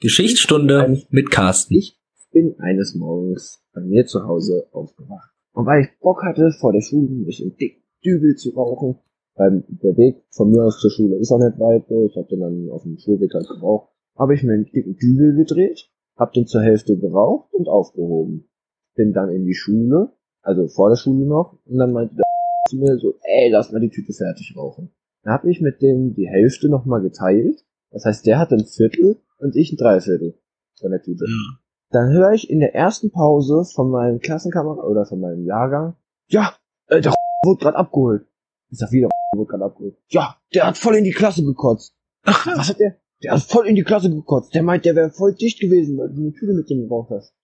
Geschichtsstunde mit Carsten. Ich bin eines Morgens bei mir zu Hause aufgewacht. Und weil ich Bock hatte, vor der Schule mich im dicken Dübel zu rauchen, weil der Weg von mir aus zur Schule ist auch nicht weit, so. ich habe den dann auf dem Schulweg halt geraucht, habe ich mir einen dicken Dübel gedreht, habe den zur Hälfte geraucht und aufgehoben. Bin dann in die Schule, also vor der Schule noch, und dann meinte der zu mir so, ey, lass mal die Tüte fertig rauchen. Dann habe ich mit dem die Hälfte nochmal geteilt, das heißt, der hat ein Viertel und ich ein Dreiviertel von der Tüte. Ja. Dann höre ich in der ersten Pause von meinem Klassenkameraden oder von meinem Jahrgang, ja, äh, der wurde gerade abgeholt. Ich sag wieder, wurde gerade abgeholt. Ja, der hat voll in die Klasse gekotzt. Was hat der? Der hat voll in die Klasse gekotzt. Der meint, der wäre voll dicht gewesen, weil du eine Tüte mit dem gebraucht hast.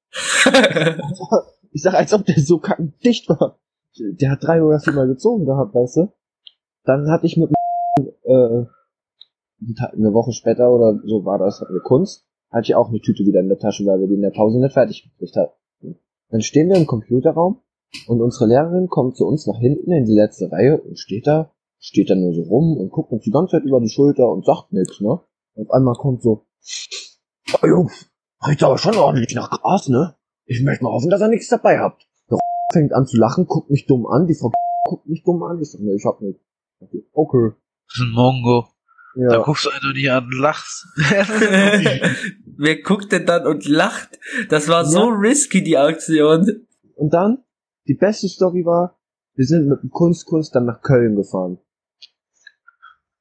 Ich sag, als ob der so kacken dicht war. Der hat drei oder viermal gezogen gehabt, weißt du? Dann hatte ich mit äh, eine Woche später oder so war das, wir Kunst, hatte ich auch eine Tüte wieder in der Tasche, weil wir die in der Pause nicht fertig gekriegt hatten. Dann stehen wir im Computerraum und unsere Lehrerin kommt zu uns nach hinten in die letzte Reihe und steht da, steht da nur so rum und guckt uns die ganze Zeit über die Schulter und sagt nichts, ne? Auf einmal kommt so, oh Jungs, riecht aber schon ordentlich nach Gras, ne? Ich möchte mal hoffen, dass ihr nichts dabei habt. Der fängt an zu lachen, guckt mich dumm an, die Frau guckt mich dumm an, ich sag, ne, ich hab nichts. Okay. Mongo. Da Ja. guckst du einfach nicht an und lachst. Wer guckt denn dann und lacht? Das war so risky, die Aktion. Und dann, die beste Story war, wir sind mit dem Kunstkurs dann nach Köln gefahren.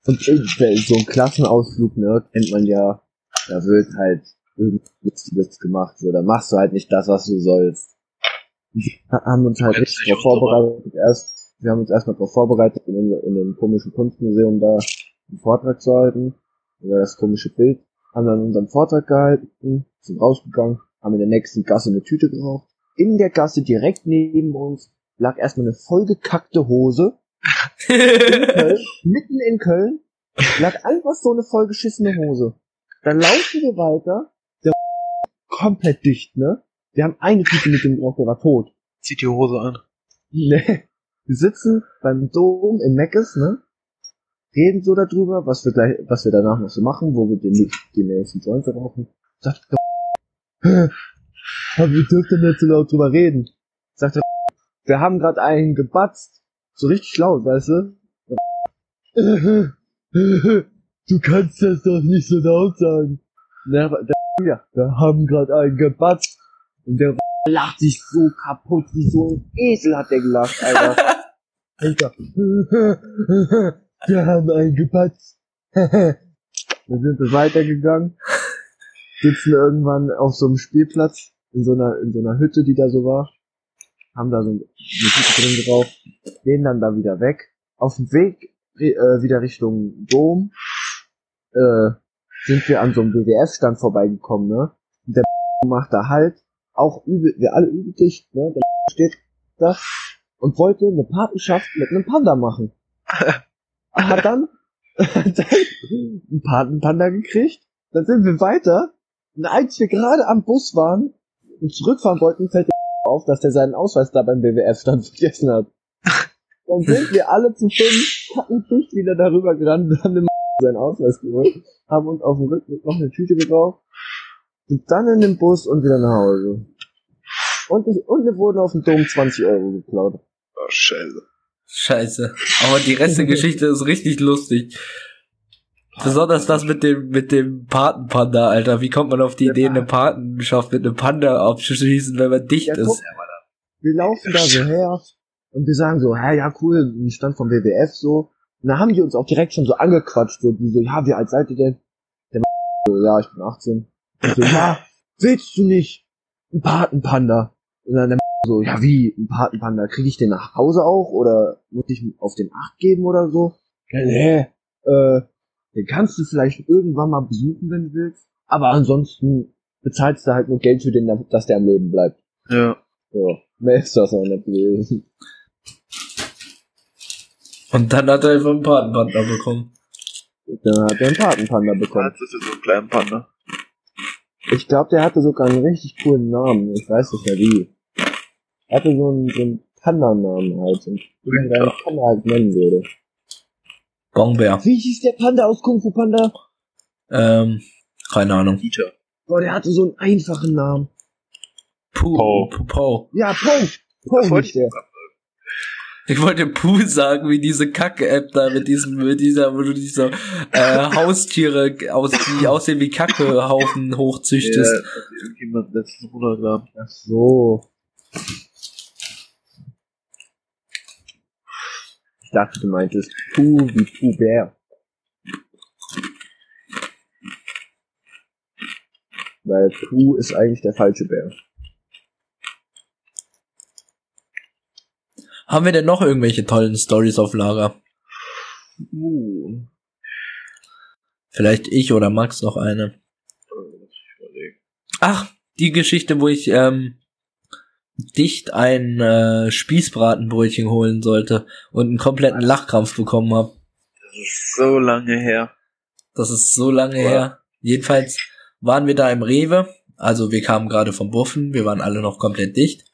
Und so ein Klassenausflug, ne, kennt man ja, da wird halt irgendwas Lustiges gemacht, so, da machst du halt nicht das, was du sollst. Wir haben uns halt richtig so vorbereitet, erst, wir haben uns erstmal darauf vorbereitet, in, in dem komischen Kunstmuseum da einen Vortrag zu halten, über das komische Bild, haben dann unseren Vortrag gehalten, sind rausgegangen, haben in der nächsten Gasse eine Tüte geraucht. In der Gasse direkt neben uns lag erstmal eine vollgekackte Hose. In Köln, mitten in Köln lag einfach so eine vollgeschissene Hose. Dann laufen wir weiter, der komplett dicht, ne? Wir haben eine Tüte mit dem geraucht, der war tot. Zieht die Hose an. Nee. Wir sitzen beim Dom in Meckes, ne? Reden so darüber, was wir gleich, was wir danach noch so machen, wo wir den, den nächsten Joint rauchen. Sagt der aber wir dürfen nicht so laut drüber reden. Sagt der wir haben gerade einen gebatzt. So richtig laut, weißt du? Du kannst das doch nicht so laut sagen. Der, der, ja, wir haben gerade einen gebatzt. Und der lacht sich so kaputt, wie so ein Esel hat der gelacht, Alter. Alter. Wir haben einen gepatzt. Dann sind wir weitergegangen, sitzen irgendwann auf so einem Spielplatz, in so einer, in so einer Hütte, die da so war, haben da so eine Hütte drin geraucht, gehen dann da wieder weg. Auf dem Weg äh, wieder Richtung Dom äh, sind wir an so einem WWF-Stand vorbeigekommen, ne? Und der macht da halt, auch übel, wir alle übel dicht, ne? Der steht da und wollte eine Patenschaft mit einem Panda machen. Hat dann, hat dann einen Patenpanda gekriegt. Dann sind wir weiter. Und als wir gerade am Bus waren und zurückfahren wollten, fällt der auf, dass der seinen Ausweis da beim BWF-Stand vergessen hat. Dann sind wir alle zu fünf, hatten dicht wieder darüber gerannt und haben dem seinen Ausweis geholt, haben uns auf dem Rückweg noch eine Tüte geraucht, sind dann in den Bus und wieder nach Hause. Und, ich, und wir wurden auf dem Dom 20 Euro geklaut. Oh, scheiße. Scheiße. Aber die Rest der Geschichte ist richtig lustig. Besonders das mit dem, mit dem Patenpanda, Alter. Wie kommt man auf die Der Idee, eine Patenschaft mit einem Panda abzuschließen, wenn man dicht Ja, guck, ist? wir laufen da so her und wir sagen so, hä, ja cool, ein Stand vom WWF so. Und da haben die uns auch direkt schon so angequatscht, so, die so, ja, wie alt seid ihr denn? Der so, ja, ich bin 18. Ich so, ja, willst du nicht ein Patenpanda? Und dann der so, ja wie, ein Patenpanda, kriege ich den nach Hause auch oder muss ich auf den Acht geben oder so? Ja, nee, äh, den kannst du vielleicht irgendwann mal besuchen, wenn du willst. Aber ansonsten bezahlst du halt nur Geld für den, dass der am Leben bleibt. Ja. Ja, mehr ist das auch nicht gewesen. Und dann hat er einfach einen Patenpanda bekommen. Dann hat er einen Patenpanda bekommen. Das ist ja so ein kleiner Panda. Ich glaube, der hatte sogar einen richtig coolen Namen. Ich weiß nicht mehr wie. Er hatte so einen, so einen Panda-Namen halt. Und wie man Panda halt nennen würde. Bongbär. Wie hieß der Panda aus Kung Fu Panda? Ähm, keine Ahnung. Dieter. Boah, der hatte so einen einfachen Namen. Puh. Puh. Ja, Das wollte hieß der. Ich wollte Puh sagen, wie diese Kacke-App da mit diesem, mit dieser, wo du diese äh, Haustiere aus, die aussehen wie Kackehaufen Ja, hochzüchtest. hat irgendjemand letztens runtergeladen. Ach so. Ich dachte, du meintest Puh wie Puh Bär. Weil Puh ist eigentlich der falsche Bär. Haben wir denn noch irgendwelche tollen Stories auf Lager? Uh. Vielleicht ich oder Max noch eine. Ach, die Geschichte, wo ich ähm, dicht ein äh, Spießbratenbrötchen holen sollte und einen kompletten Lachkrampf bekommen habe. Das ist so lange her. Das ist so lange Wow. her. Jedenfalls waren wir da im Rewe. Also wir kamen gerade vom Buffen, wir waren alle noch komplett dicht.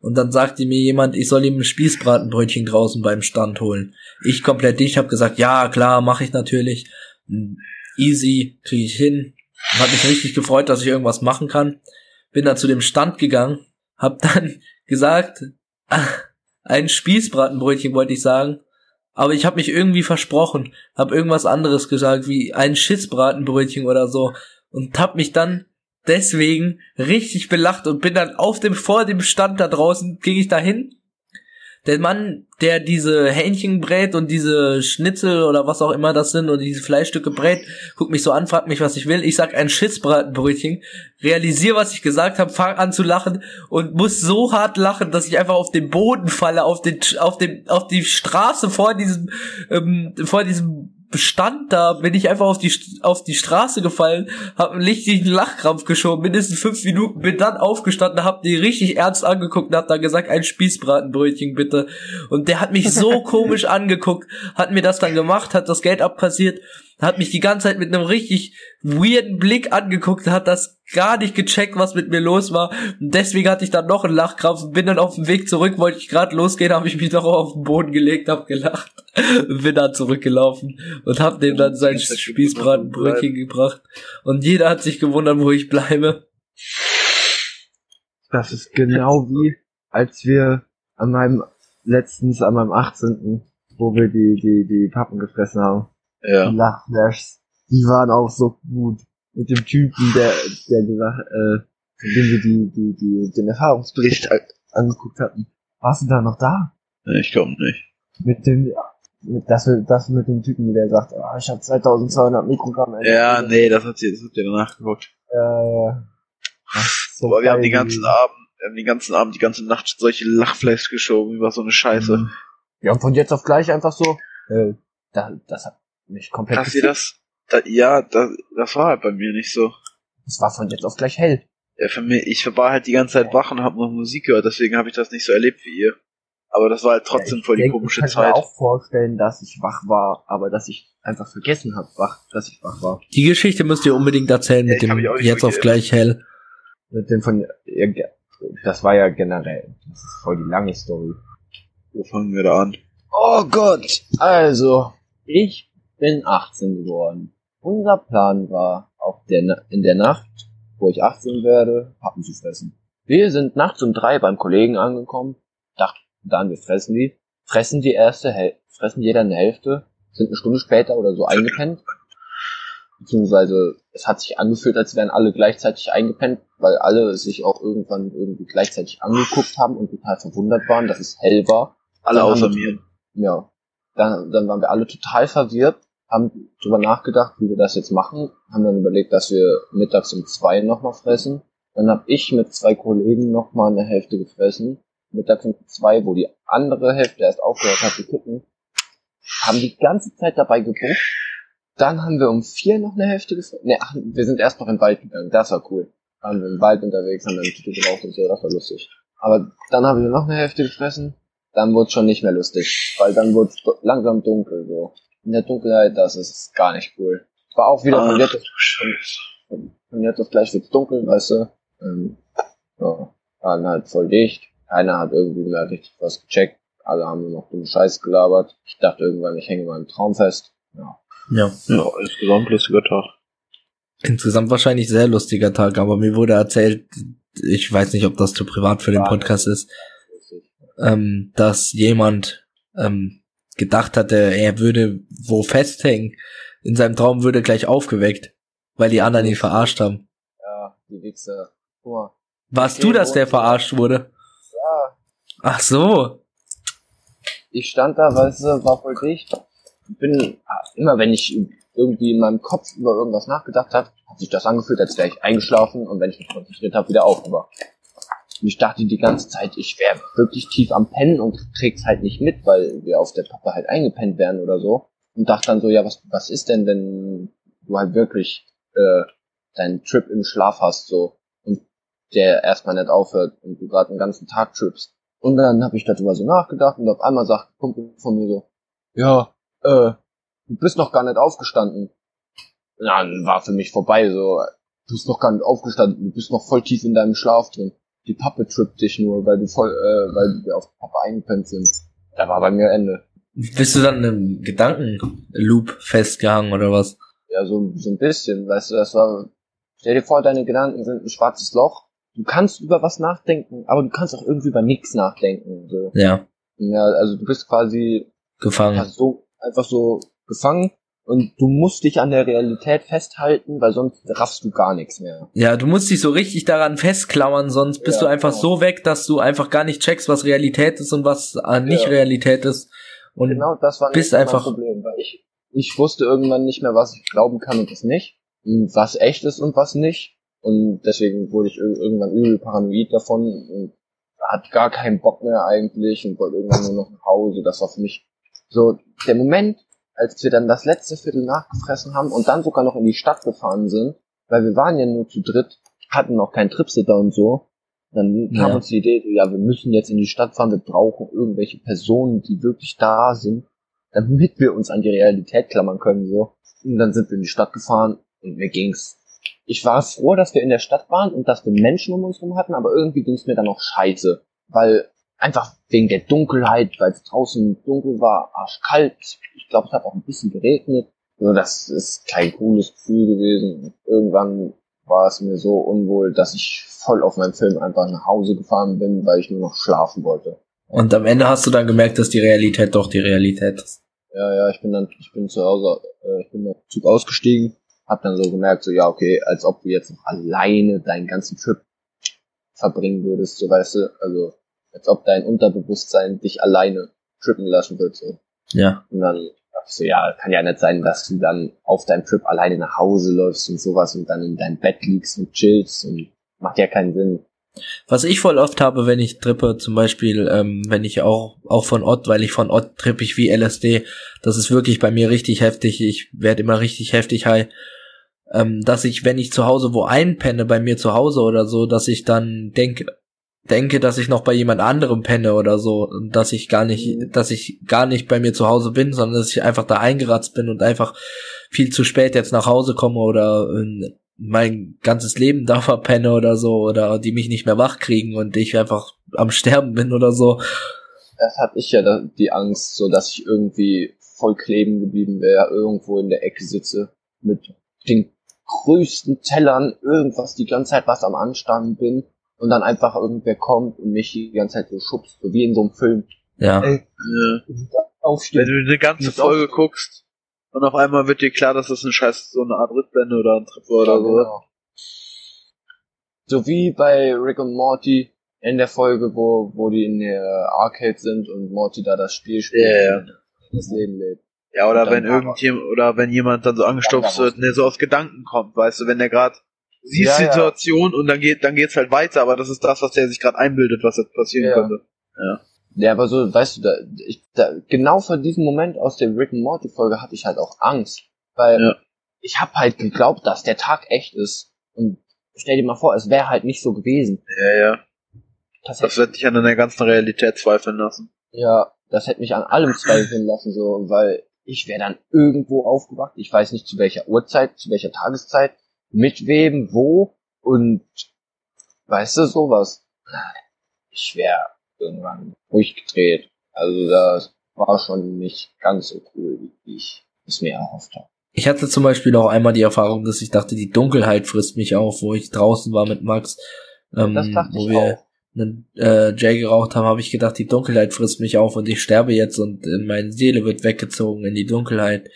Und dann sagte mir jemand, ich soll ihm ein Spießbratenbrötchen draußen beim Stand holen. Ich komplett dicht, habe gesagt, ja klar, mache ich natürlich. Hm, Easy, kriege ich hin. Hat mich richtig gefreut, dass ich irgendwas machen kann. Bin dann zu dem Stand gegangen, hab dann gesagt, ah, ein Spießbratenbrötchen wollte ich sagen, aber ich habe mich irgendwie versprochen, hab irgendwas anderes gesagt, wie ein Schissbratenbrötchen oder so und hab mich dann deswegen richtig belacht und bin dann auf dem vor dem Stand da draußen ging ich dahin. Der Mann, der diese Hähnchen brät und diese Schnitzel oder was auch immer das sind und diese Fleischstücke brät, guckt mich so an, fragt mich, was ich will. Ich sag ein Schissbratenbrötchen, realisiere, was ich gesagt habe, fang an zu lachen und muss so hart lachen, dass ich einfach auf den Boden falle, auf den, auf den, auf die Straße vor diesem, ähm, vor diesem Stand da, bin ich einfach auf die, auf die Straße gefallen, hab einen richtigen Lachkrampf geschoben, mindestens fünf Minuten, bin dann aufgestanden, hab die richtig ernst angeguckt und hab dann gesagt, ein Spießbratenbrötchen bitte. Und der hat mich so komisch angeguckt, hat mir das dann gemacht, hat das Geld abkassiert, hat mich die ganze Zeit mit einem richtig weirden Blick angeguckt, hat das gar nicht gecheckt, was mit mir los war. Und deswegen hatte ich dann noch einen Lachkrampf und bin dann auf dem Weg zurück, wollte ich gerade losgehen, habe ich mich noch auf den Boden gelegt, hab gelacht und bin dann zurückgelaufen und hab dem dann sein Spießbratenbrötchen gebracht. Und jeder hat sich gewundert, wo ich bleibe. Das ist genau wie, als wir an meinem, letztens an meinem 18., wo wir die, die, die Pappen gefressen haben. Ja. Die Lachflashs, die waren auch so gut. Mit dem Typen, der, der gesagt, äh, von dem wir die, die, die, den Erfahrungsbericht angeguckt hatten. Warst du da noch da? Ich glaube nicht. Mit dem, mit, das, das mit dem Typen, der sagt, ah, ich habe 2200 Mikrogramm. Ja, nee, das hat sie, das hat ihr danach geguckt. Äh, ach, so Aber wir haben die ganzen. Abend, wir haben den ganzen Abend, die ganze Nacht solche Lachfleisch geschoben über so eine Scheiße. Mhm. Ja, und von jetzt auf gleich einfach so, äh, da, das hat mich komplett Hast du das? Da, ja, das, das war halt bei mir nicht so. Das war von jetzt auf gleich hell. Ja, für mich, ich war halt die ganze Zeit wach und hab noch Musik gehört, deswegen habe ich das nicht so erlebt wie ihr. Aber das war halt trotzdem Ja, voll die komische ich kann mir Zeit. auch vorstellen, dass ich wach war, aber dass ich einfach vergessen habe, wach, dass ich wach war. Die Geschichte müsst ihr unbedingt erzählen Ja, mit dem nicht jetzt auf gleich hell. Mit dem von, das war ja generell, das ist voll die lange Story. Wo fangen wir da an? Oh Gott, also, ich bin 18 geworden. Unser Plan war, auf der, in der Nacht, wo ich 18 werde, Pappen zu fressen. Wir sind nachts um drei beim Kollegen angekommen, dachten dann, wir fressen die, fressen die erste Hälfte, fressen jeder eine Hälfte, sind eine Stunde später oder so eingepennt. Beziehungsweise, es hat sich angefühlt, als wären alle gleichzeitig eingepennt, weil alle sich auch irgendwann irgendwie gleichzeitig angeguckt haben und total verwundert waren, dass es hell war. Alle außer mir. Ja. Dann, dann waren wir alle total verwirrt, haben drüber nachgedacht, wie wir das jetzt machen, haben dann überlegt, dass wir mittags um zwei nochmal fressen. Dann habe ich mit zwei Kollegen nochmal eine Hälfte gefressen. Mittags um zwei, wo die andere Hälfte erst aufgehört hat zu gucken. Haben die ganze Zeit dabei gebucht. Dann haben wir um vier noch eine Hälfte gefressen. Nee, ach, wir sind erst noch den Wald gegangen. Das war cool. Waren wir im Wald unterwegs, haben dann Tüte geraucht und so, das war lustig. Aber dann haben wir noch eine Hälfte gefressen dann wurde schon nicht mehr lustig, weil dann wurde langsam dunkel so. In der Dunkelheit, das ist gar nicht cool. War auch wieder von Ach, jetzt, von, von jetzt auf gleich wird's dunkel, weißt du. Ähm, ja, waren halt voll dicht. Keiner hat irgendwie mehr richtig was gecheckt. Alle haben nur noch dumme Scheiß gelabert. Ich dachte irgendwann, ich hänge mal im Traum fest. Ja. Ja. Ja, insgesamt lustiger Tag. Insgesamt wahrscheinlich sehr lustiger Tag, aber mir wurde erzählt, ich weiß nicht, ob das zu privat für den Podcast ist, ähm, dass jemand ähm, gedacht hatte, er würde wo festhängen. In seinem Traum würde gleich aufgeweckt, weil die anderen ihn verarscht haben. Ja, die Wichser. Guck mal. Warst Okay, du, dass der verarscht wurde? Ja, Ach so. ich stand da, weißt du, war voll dicht. Bin, immer wenn ich irgendwie in meinem Kopf über irgendwas nachgedacht habe, hat sich das angefühlt, als wäre ich eingeschlafen und wenn ich mich konzentriert habe, wieder aufgewacht. Und ich dachte die ganze Zeit, ich wäre wirklich tief am Pennen und krieg's halt nicht mit, weil wir auf der Pappe halt eingepennt werden oder so. Und dachte dann so, ja, was, was ist denn, wenn du halt wirklich äh, deinen Trip im Schlaf hast, so, und der erstmal nicht aufhört und du gerade den ganzen Tag trippst. Und dann habe ich darüber so nachgedacht und auf einmal sagt ein Kumpel von mir so, ja, äh, du bist noch gar nicht aufgestanden. Na, dann war für mich vorbei, so, du bist noch gar nicht aufgestanden, du bist noch voll tief in deinem Schlaf drin. Die Pappe trippt dich nur, weil du voll, äh, weil wir auf Pappe eingepennt sind. Da war bei mir Ende. Bist du dann im Gedankenloop festgehangen oder was? Ja, so, so ein bisschen, weißt du, das war, stell dir vor, deine Gedanken sind ein schwarzes Loch. Du kannst über was nachdenken, aber du kannst auch irgendwie über nichts nachdenken, so. Ja, Ja, also du bist quasi gefangen. ja, so einfach so gefangen und du musst dich an der Realität festhalten, weil sonst raffst du gar nichts mehr. Ja, du musst dich so richtig daran festklammern, sonst bist Ja, du einfach genau. so weg, dass du einfach gar nicht checkst, was Realität ist und was äh, nicht Ja. Realität ist. Und genau das war bist nicht mein einfach- Problem, weil ich ich wusste irgendwann nicht mehr, was ich glauben kann und was nicht, und was echt ist und was nicht. Und deswegen wurde ich ir- irgendwann übel paranoid davon und hat gar keinen Bock mehr eigentlich und wollte irgendwann nur noch nach Hause. Das war für mich so der Moment, als wir dann das letzte Viertel nachgefressen haben und dann sogar noch in die Stadt gefahren sind, weil wir waren ja nur zu dritt, hatten noch keinen Tripsitter und so. Dann kam Ja. uns die Idee, ja, wir müssen jetzt in die Stadt fahren, wir brauchen irgendwelche Personen, die wirklich da sind, damit wir uns an die Realität klammern können, so. Und dann sind wir in die Stadt gefahren und mir ging's. Ich war froh, dass wir in der Stadt waren und dass wir Menschen um uns rum hatten, aber irgendwie ging's mir dann auch scheiße, weil einfach wegen der Dunkelheit, weil es draußen dunkel war, arschkalt. Ich glaube, es hat auch ein bisschen geregnet. Also das ist kein cooles Gefühl gewesen. Irgendwann war es mir so unwohl, dass ich voll auf meinen Film einfach nach Hause gefahren bin, weil ich nur noch schlafen wollte. Und am Ende hast du dann gemerkt, dass die Realität doch die Realität ist. Ja, ja, ich bin dann, ich bin zu Hause, äh, ich bin im Zug ausgestiegen, hab dann so gemerkt, so ja, okay, als ob du jetzt noch alleine deinen ganzen Trip verbringen würdest, so weißt du, also als ob dein Unterbewusstsein dich alleine trippen lassen würde. So. Ja. Und dann dachte ich so, ja, kann ja nicht sein, dass du dann auf deinem Trip alleine nach Hause läufst und sowas und dann in deinem Bett liegst und chillst und macht ja keinen Sinn. Was ich voll oft habe, wenn ich trippe, zum Beispiel, ähm, wenn ich auch, auch von Ott, weil ich von Ott trippe ich wie LSD, das ist wirklich bei mir richtig heftig, ich werde immer richtig heftig high, ähm, dass ich, wenn ich zu Hause wo einpenne, bei mir zu Hause oder so, dass ich dann denke, denke, dass ich noch bei jemand anderem penne oder so, dass ich gar nicht, dass ich gar nicht bei mir zu Hause bin, sondern dass ich einfach da eingeratzt bin und einfach viel zu spät jetzt nach Hause komme oder äh, mein ganzes Leben da verpenne oder so oder die mich nicht mehr wach kriegen und ich einfach am Sterben bin oder so. Das hatte ich ja die Angst, so dass ich irgendwie voll kleben geblieben wäre, irgendwo in der Ecke sitze mit den größten Tellern, irgendwas die ganze Zeit was am Anstanden bin und dann einfach irgendwer kommt und mich die ganze Zeit so schubst, so wie in so einem Film. Ja. Ey, Ja. Wenn aufstehen. du eine ganze Folge aufstehen. guckst und auf einmal wird dir klar, dass das eine scheiß so eine Art Rückblende oder ein Trip war oder so. genau. So wie bei Rick und Morty in der Folge, wo, wo die in der Arcade sind und Morty da das Spiel spielt, Ja, ja. und das Leben lebt. Ja, oder Und wenn irgendjemand oder wenn jemand dann so angestupst Dann wird, ne, so aus Gedanken kommt, weißt du, wenn der gerade siehst Ja, die ja. Situation und dann geht dann geht's halt weiter, aber das ist das, was der sich gerade einbildet, was jetzt passieren Ja. könnte. Ja, aber so, weißt du, da, ich, da, genau vor diesem Moment aus der Rick and Morty Folge hatte ich halt auch Angst, weil Ja. ich habe halt geglaubt, dass der Tag echt ist und stell dir mal vor, es wäre halt nicht so gewesen. Ja, ja. Das Das hätte, wird dich an deiner ganzen Realität zweifeln lassen. ja, das hätte mich an allem zweifeln lassen, so, weil ich wäre dann irgendwo aufgewacht, ich weiß nicht zu welcher Uhrzeit, zu welcher Tageszeit, mit wem, wo und weißt du, sowas. Ich wäre irgendwann durchgedreht. Also das war schon nicht ganz so cool, wie ich es mir erhofft habe. Ich hatte zum Beispiel auch einmal die Erfahrung, dass ich dachte, die Dunkelheit frisst mich auf, wo ich draußen war mit Max, ähm, Das dachte wo ich wir auch. einen äh, Jay geraucht haben, habe ich gedacht, die Dunkelheit frisst mich auf und ich sterbe jetzt und äh, meine Seele wird weggezogen in die Dunkelheit.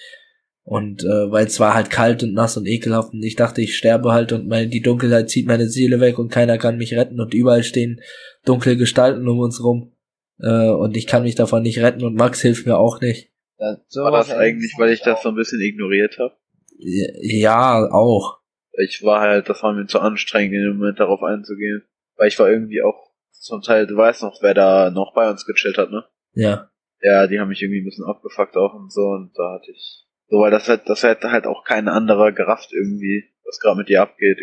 Und äh, weil es war halt kalt und nass und ekelhaft und ich dachte, ich sterbe halt und meine, die Dunkelheit zieht meine Seele weg und keiner kann mich retten und überall stehen dunkle Gestalten um uns rum. Äh, und ich kann mich davon nicht retten und Max hilft mir auch nicht. Das, War das eigentlich, weil ich das so ein bisschen ignoriert habe? Ja, auch. Ich war halt, das war mir zu anstrengend, in dem Moment darauf einzugehen. Weil ich war irgendwie auch zum Teil, du weißt noch, wer da noch bei uns gechillt hat, ne? Ja. Ja, die haben mich irgendwie ein bisschen abgefuckt auch und so und da hatte ich. So, weil das halt, das hätte halt auch kein anderer gerafft irgendwie, was gerade mit dir abgeht.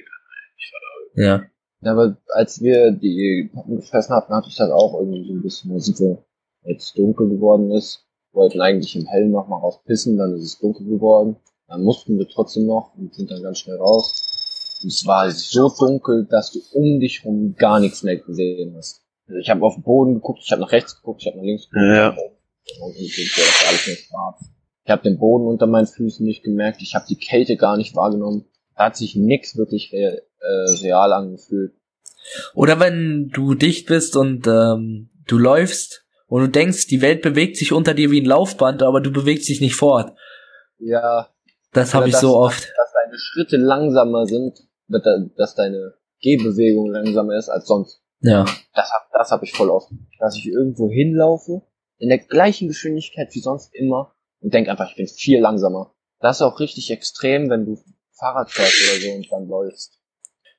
Ja. Ja, aber als wir die Pappen gefressen hatten, hatte ich das auch irgendwie so ein bisschen, sind wir, als es dunkel geworden ist, wollten eigentlich im Hellen noch mal rauspissen, dann ist es dunkel geworden. Dann mussten wir trotzdem noch und sind dann ganz schnell raus. Und es war so dunkel, dass du um dich rum gar nichts mehr gesehen hast. Also ich habe auf den Boden geguckt, ich habe nach rechts geguckt, ich habe nach links geguckt. Ja. Und ich das war alles nur schwarz. Ich habe den Boden unter meinen Füßen nicht gemerkt, ich habe die Kälte gar nicht wahrgenommen. Da hat sich nix wirklich real, äh, real angefühlt. Oder wenn du dicht bist und ähm, du läufst und du denkst, die Welt bewegt sich unter dir wie ein Laufband, aber du bewegst dich nicht fort. Ja, Das habe ich so oft. dass deine Schritte langsamer sind, dass deine Gehbewegung langsamer ist als sonst. Ja. Das hab, das hab ich voll oft. Dass ich irgendwo hinlaufe, in der gleichen Geschwindigkeit wie sonst immer und denk einfach, ich bin viel langsamer. Das ist auch richtig extrem, wenn du Fahrrad fährst oder so und dann läufst.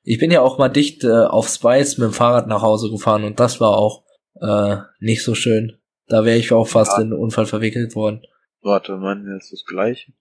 Ich bin ja auch mal dicht äh, auf Spice mit dem Fahrrad nach Hause gefahren und das war auch äh, nicht so schön. Da wäre ich auch fast Ja. in einen Unfall verwickelt worden. Warte, man, ist das gleiche.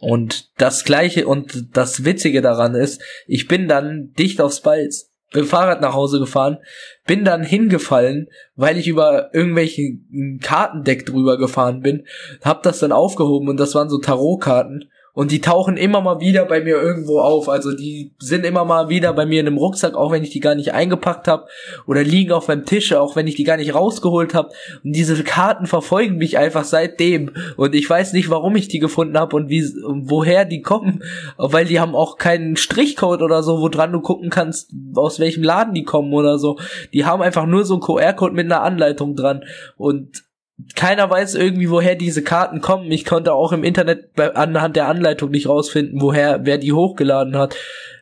Und das gleiche und das Witzige daran ist, ich bin dann dicht auf Spice, bin Fahrrad nach Hause gefahren, bin dann hingefallen, weil ich über irgendwelche Kartendeck drüber gefahren bin, hab das dann aufgehoben und das waren so Tarotkarten und die tauchen immer mal wieder bei mir irgendwo auf, also die sind immer mal wieder bei mir in einem Rucksack, auch wenn ich die gar nicht eingepackt habe oder liegen auf meinem Tisch, auch wenn ich die gar nicht rausgeholt habe und diese Karten verfolgen mich einfach seitdem. Und ich weiß nicht, warum ich die gefunden habe und wie und woher die kommen, weil die haben auch keinen Strichcode oder so, wo dran du gucken kannst, aus welchem Laden die kommen oder so. Die haben einfach nur so einen QR-Code mit einer Anleitung dran. Und keiner weiß irgendwie, woher diese Karten kommen. Ich konnte auch im Internet bei, anhand der Anleitung nicht rausfinden, woher, wer die hochgeladen hat.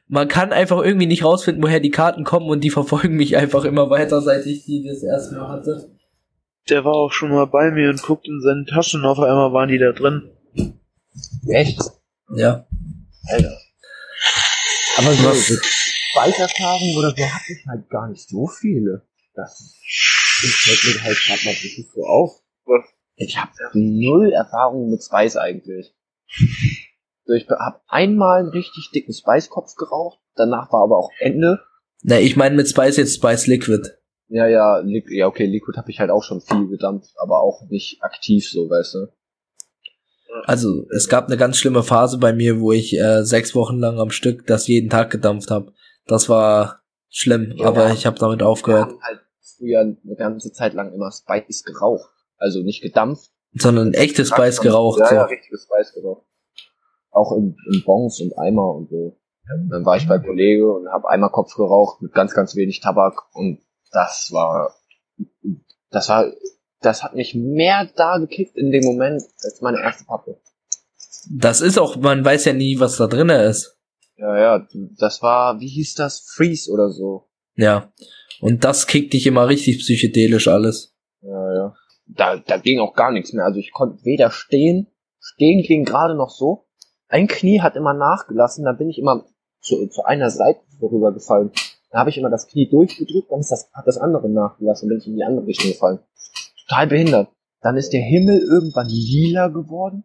Man kann einfach irgendwie nicht rausfinden, woher die Karten kommen und die verfolgen mich einfach immer weiter, seit ich die das erste Mal hatte. Der war auch schon mal bei mir und guckt in seine Taschen, auf einmal waren die da drin. Echt? Ja. Alter. Aber so, Speicherfahrungen oder so hatte ich halt gar nicht so viele. Das das fällt mir halt gerade mal wirklich so auf. Ich habe null Erfahrung mit Spice eigentlich. So, ich habe einmal einen richtig dicken Spice-Kopf geraucht, danach war aber auch Ende. Na, ich meine mit Spice jetzt Spice Liquid. Ja, ja, Li ja okay, Liquid habe ich halt auch schon viel gedampft, aber auch nicht aktiv so, weißt du. Also es gab eine ganz schlimme Phase bei mir, wo ich äh, sechs Wochen lang am Stück das jeden Tag gedampft habe. Das war schlimm, Ja. aber ich habe damit Wir aufgehört. haben halt früher eine ganze Zeit lang immer Spice geraucht. Also nicht gedampft, Sondern echtes Spice geraucht. Ja, so. ja, richtiges Spice geraucht. Auch in, in Bons und Eimer und so. Dann war ich bei Kollege und habe Eimerkopf geraucht mit ganz, ganz wenig Tabak und das war, das war, das hat mich mehr da gekickt in dem Moment als meine erste Pappe. Das ist auch, man weiß ja nie, was da drinne ist. Ja, ja, das war, wie hieß das? Freeze oder so. Ja. Und das kickt dich immer richtig psychedelisch alles. Ja, ja. Da, da ging auch gar nichts mehr. Also ich konnte weder stehen, stehen ging gerade noch so. Ein Knie hat immer nachgelassen, da bin ich immer zu, zu einer Seite vorüber gefallen. Da habe ich immer das Knie durchgedrückt, dann ist das, hat das andere nachgelassen, bin ich in die andere Richtung gefallen. Total behindert. Dann ist der Himmel irgendwann lila geworden,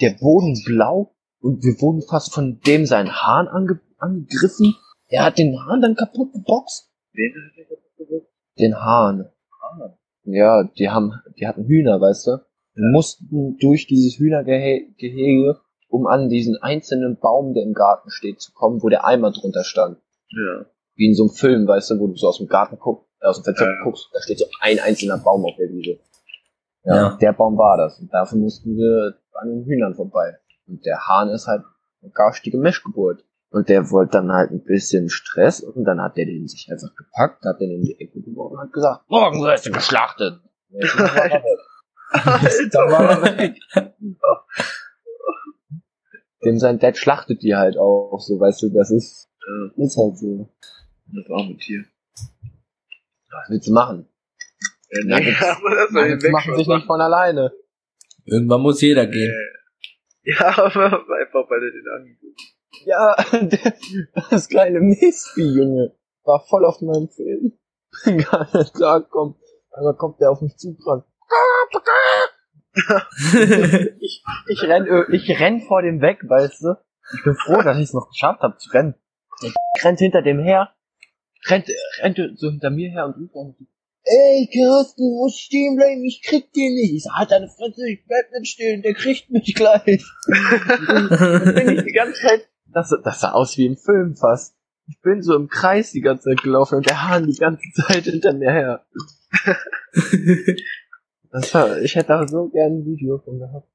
der Boden blau und wir wurden fast von dem seinen Hahn ange, angegriffen. Er hat den Hahn dann kaputt geboxt. Gemacht? Den Hahn. Ja, die haben, die hatten Hühner, weißt du? Und mussten durch dieses Hühnergehege, um an diesen einzelnen Baum, der im Garten steht, zu kommen, wo der Eimer drunter stand. Ja. Wie in so einem Film, weißt du, wo du so aus dem Garten guckst, äh, aus dem Fenster Ja. guckst, da steht so ein einzelner Baum auf der Wiese. Ja, Ja. der Baum war das. Und dafür mussten wir an den Hühnern vorbei. Und der Hahn ist halt eine garstige Mischgeburt. Und der wollte dann halt ein bisschen Stress und dann hat der den sich einfach gepackt, hat den in die Ecke geworfen und hat gesagt, morgen wirst du geschlachtet. dann war er weg. Dem sein Dad schlachtet die halt auch, so weißt du, das ist, Ja, ist halt so. das arme Tier. Was willst du machen? Ja, Ja, nee, aber das soll Nuggets machen sich nicht von alleine. Irgendwann muss jeder gehen. Ja, aber einfach weil er den angeguckt Ja, das kleine Mistvieh, Junge, war voll auf meinem Film. Gar nicht klarkommen. Aber kommt der auf mich zugerannt. Ich, ich renn, ö- ich renn vor dem weg, weißt du. Ich bin froh, dass ich es noch geschafft habe zu rennen. Der rennt hinter dem her, rennt, rennt so hinter mir her und ruft dann, Ey, Kirsten, du musst stehen bleiben, ich krieg den nicht. Ich sag, halt deine Fresse, ich bleib nicht stehen, der kriegt mich gleich. Dann bin ich die ganze Zeit, das, das sah aus wie im Film fast. Ich bin so im Kreis die ganze Zeit gelaufen und der Hahn die ganze Zeit hinter mir her. Das war, ich hätte da so gern ein Video von gehabt.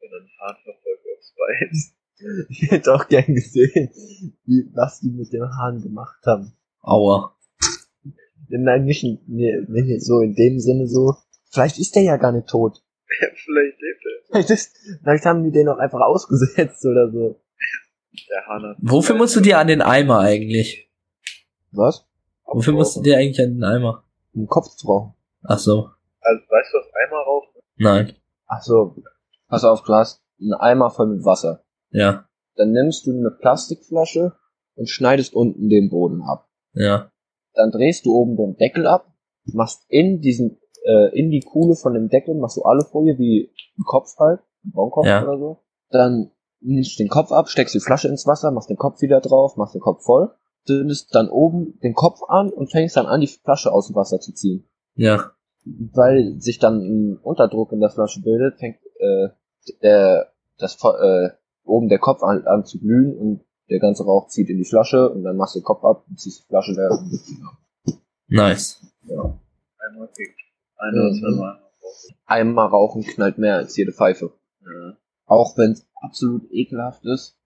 und dann hart verfolgt aufs Bein. Ich hätte auch gern gesehen, wie, was die mit dem Hahn gemacht haben. Aua. Nein, nicht, nee, nee, so in dem Sinne so. Vielleicht ist der ja gar nicht tot. Ja, vielleicht lebt er. Vielleicht, ist, vielleicht haben die den auch einfach ausgesetzt oder so. Der Hahn. Wofür musst du dir an den Eimer eigentlich? Was? Wofür musst du dir eigentlich an den Eimer? Ein Kopfrauch. Ach so. Also, weißt du, was Eimer raucht? Nein. Ach so. Pass auf, du hast einen Eimer voll mit Wasser. Ja. Dann nimmst du eine Plastikflasche und schneidest unten den Boden ab. Ja. Dann drehst du oben den Deckel ab, machst in diesen, äh, in die Kuhle von dem Deckel, machst du Alufolie wie ein Kopf halt, ein Baunkopf Ja. oder so. Dann nimmst den Kopf ab, steckst die Flasche ins Wasser, machst den Kopf wieder drauf, machst den Kopf voll, zündest dann oben den Kopf an und fängst dann an, die Flasche aus dem Wasser zu ziehen. Ja. Weil sich dann ein Unterdruck in der Flasche bildet, fängt äh, der, das, äh, oben der Kopf an, an zu glühen und der ganze Rauch zieht in die Flasche und dann machst du den Kopf ab und ziehst die Flasche wieder. Nice. Einmal kickt. Ist Mhm. einmal raucht. Einmal rauchen knallt mehr als jede Pfeife. Ja. Auch wenn es absolut ekelhaft ist,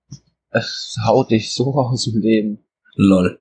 es haut dich so aus dem Leben. Lol.